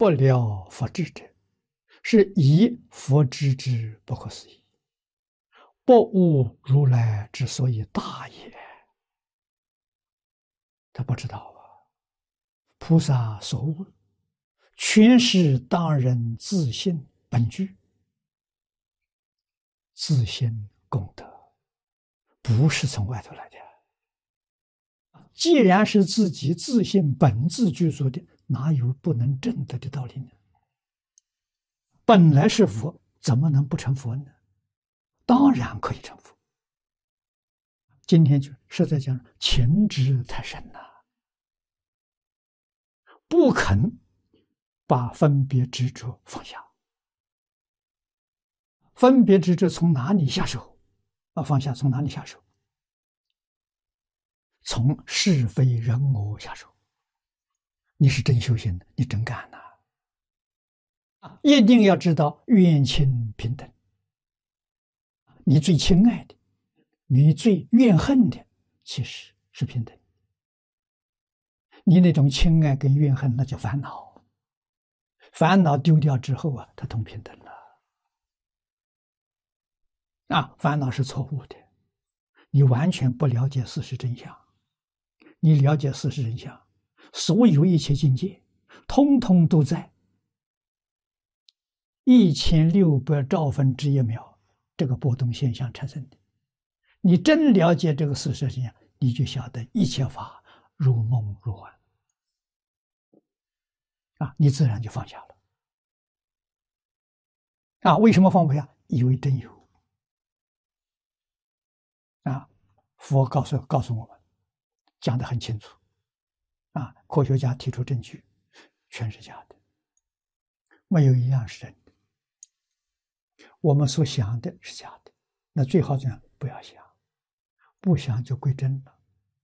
不了佛智者，是以佛知之不可思议，不悟如来之所以大也。他不知道啊，菩萨所悟，全是当人自信本具，自信功德，不是从外头来的。既然是自己自信本自具足的，哪有不能证得的道理呢？本来是佛，怎么能不成佛呢？当然可以成佛。今天就是在讲情执太深了，不肯把分别执着放下。分别执着从哪里下手？啊，放下从哪里下手？从是非人我下手。你是真修行的，你真干呐！啊，一定要知道怨亲平等。你最亲爱的，你最怨恨的，其实是平等。你那种亲爱跟怨恨，那叫烦恼。烦恼丢掉之后啊，它同平等了。啊，烦恼是错误的，你完全不了解事实真相。你了解事实真相。所有一切境界，通通都在一千六百兆分之一秒这个波动现象产生的。你真了解这个事实真相，你就晓得一切法如梦如幻啊，你自然就放下了啊。为什么放不下？以为真有啊。佛告诉告诉我们，讲的很清楚。啊！科学家提出证据，全是假的，没有一样是真的。我们所想的是假的，那最好这样不要想，不想就归真了。